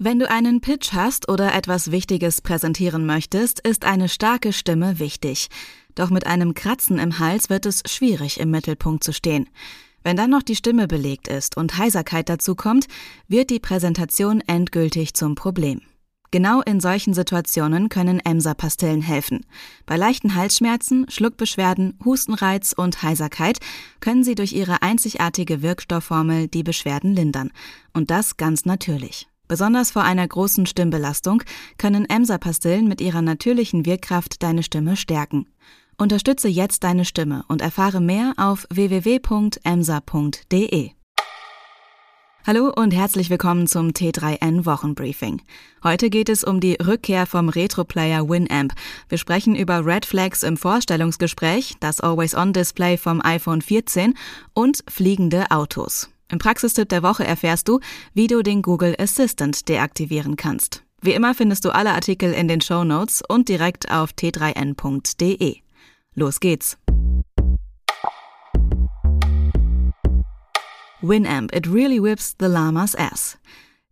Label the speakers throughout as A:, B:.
A: Wenn du einen Pitch hast oder etwas Wichtiges präsentieren möchtest, ist eine starke Stimme wichtig. Doch mit einem Kratzen im Hals wird es schwierig, im Mittelpunkt zu stehen. Wenn dann noch die Stimme belegt ist und Heiserkeit dazu kommt, wird die Präsentation endgültig zum Problem. Genau in solchen Situationen können Emser-Pastillen helfen. Bei leichten Halsschmerzen, Schluckbeschwerden, Hustenreiz und Heiserkeit können sie durch ihre einzigartige Wirkstoffformel die Beschwerden lindern. Und das ganz natürlich. Besonders vor einer großen Stimmbelastung können Emser-Pastillen mit ihrer natürlichen Wirkkraft deine Stimme stärken. Unterstütze jetzt deine Stimme und erfahre mehr auf www.emsa.de. Hallo und herzlich willkommen zum T3N Wochenbriefing. Heute geht es um die Rückkehr vom Retro-Player Winamp. Wir sprechen über Red Flags im Vorstellungsgespräch, das Always-On-Display vom iPhone 14 und fliegende Autos. Im Praxistipp der Woche erfährst du, wie du den Google Assistant deaktivieren kannst. Wie immer findest du alle Artikel in den Show Notes und direkt auf t3n.de. Los geht's! Winamp, it really whips the llama's ass.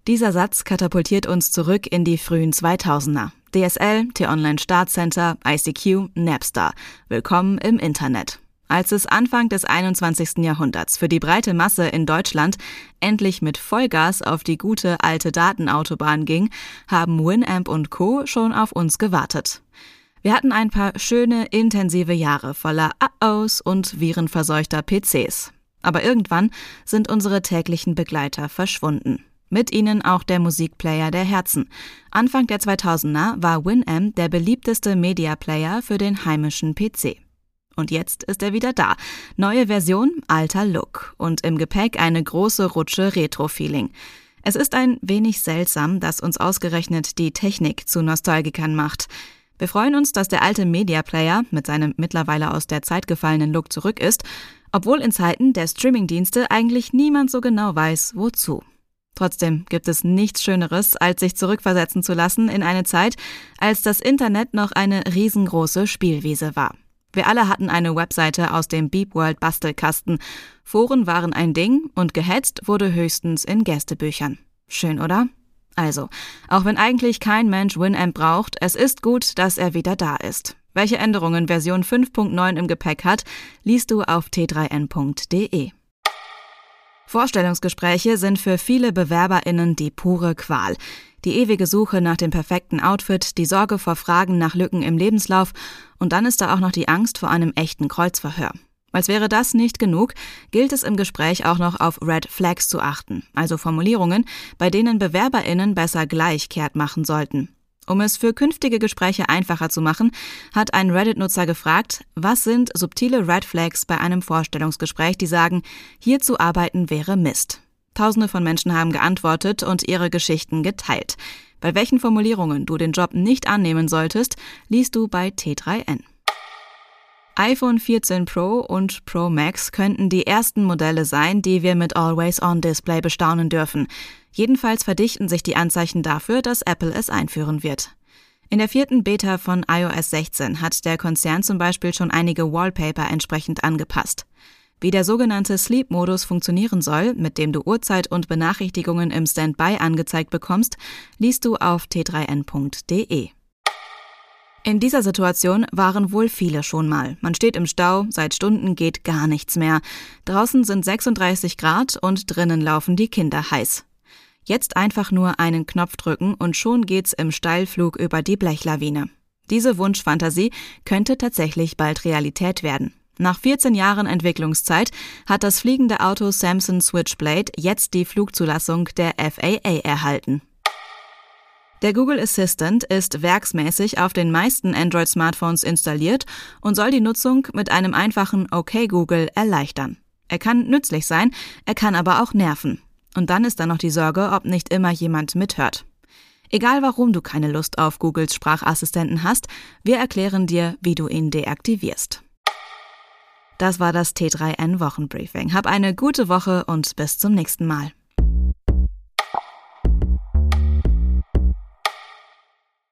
A: Dieser Satz katapultiert uns zurück in die frühen 2000er. DSL, T-Online Startcenter, ICQ, Napster. Willkommen im Internet. Als es Anfang des 21. Jahrhunderts für die breite Masse in Deutschland endlich mit Vollgas auf die gute alte Datenautobahn ging, haben Winamp und Co. schon auf uns gewartet. Wir hatten ein paar schöne, intensive Jahre voller A-Os und virenverseuchter PCs. Aber irgendwann sind unsere täglichen Begleiter verschwunden. Mit ihnen auch der Musikplayer der Herzen. Anfang der 2000er war Winamp der beliebteste Media Player für den heimischen PC. Und jetzt ist er wieder da. Neue Version, alter Look und im Gepäck eine große Rutsche Retro-Feeling. Es ist ein wenig seltsam, dass uns ausgerechnet die Technik zu Nostalgikern macht. Wir freuen uns, dass der alte Media Player mit seinem mittlerweile aus der Zeit gefallenen Look zurück ist, obwohl in Zeiten der Streamingdienste eigentlich niemand so genau weiß, wozu. Trotzdem gibt es nichts Schöneres, als sich zurückversetzen zu lassen in eine Zeit, als das Internet noch eine riesengroße Spielwiese war. Wir alle hatten eine Webseite aus dem Beep World Bastelkasten. Foren waren ein Ding und gehetzt wurde höchstens in Gästebüchern. Schön, oder? Also, auch wenn eigentlich kein Mensch Winamp braucht, es ist gut, dass er wieder da ist. Welche Änderungen Version 5.9 im Gepäck hat, liest du auf t3n.de. Vorstellungsgespräche sind für viele BewerberInnen die pure Qual die ewige Suche nach dem perfekten Outfit, die Sorge vor Fragen nach Lücken im Lebenslauf und dann ist da auch noch die Angst vor einem echten Kreuzverhör. Als wäre das nicht genug, gilt es im Gespräch auch noch auf Red Flags zu achten, also Formulierungen, bei denen BewerberInnen besser gleich kehrt machen sollten. Um es für künftige Gespräche einfacher zu machen, hat ein Reddit-Nutzer gefragt, was sind subtile Red Flags bei einem Vorstellungsgespräch, die sagen, hier zu arbeiten wäre Mist. Tausende von Menschen haben geantwortet und ihre Geschichten geteilt. Bei welchen Formulierungen du den Job nicht annehmen solltest, liest du bei T3N. iPhone 14 Pro und Pro Max könnten die ersten Modelle sein, die wir mit Always-On-Display bestaunen dürfen. Jedenfalls verdichten sich die Anzeichen dafür, dass Apple es einführen wird. In der vierten Beta von iOS 16 hat der Konzern zum Beispiel schon einige Wallpaper entsprechend angepasst. Wie der sogenannte Sleep-Modus funktionieren soll, mit dem du Uhrzeit und Benachrichtigungen im Standby angezeigt bekommst, liest du auf t3n.de. In dieser Situation waren wohl viele schon mal. Man steht im Stau, seit Stunden geht gar nichts mehr. Draußen sind 36 Grad und drinnen laufen die Kinder heiß. Jetzt einfach nur einen Knopf drücken und schon geht's im Steilflug über die Blechlawine. Diese Wunschfantasie könnte tatsächlich bald Realität werden. Nach 14 Jahren Entwicklungszeit hat das fliegende Auto Samsung Switchblade jetzt die Flugzulassung der FAA erhalten. Der Google Assistant ist werksmäßig auf den meisten Android-Smartphones installiert und soll die Nutzung mit einem einfachen OK Google erleichtern. Er kann nützlich sein, er kann aber auch nerven. Und dann ist da noch die Sorge, ob nicht immer jemand mithört. Egal warum du keine Lust auf Googles Sprachassistenten hast, wir erklären dir, wie du ihn deaktivierst. Das war das T3N Wochenbriefing. Hab eine gute Woche und bis zum nächsten Mal.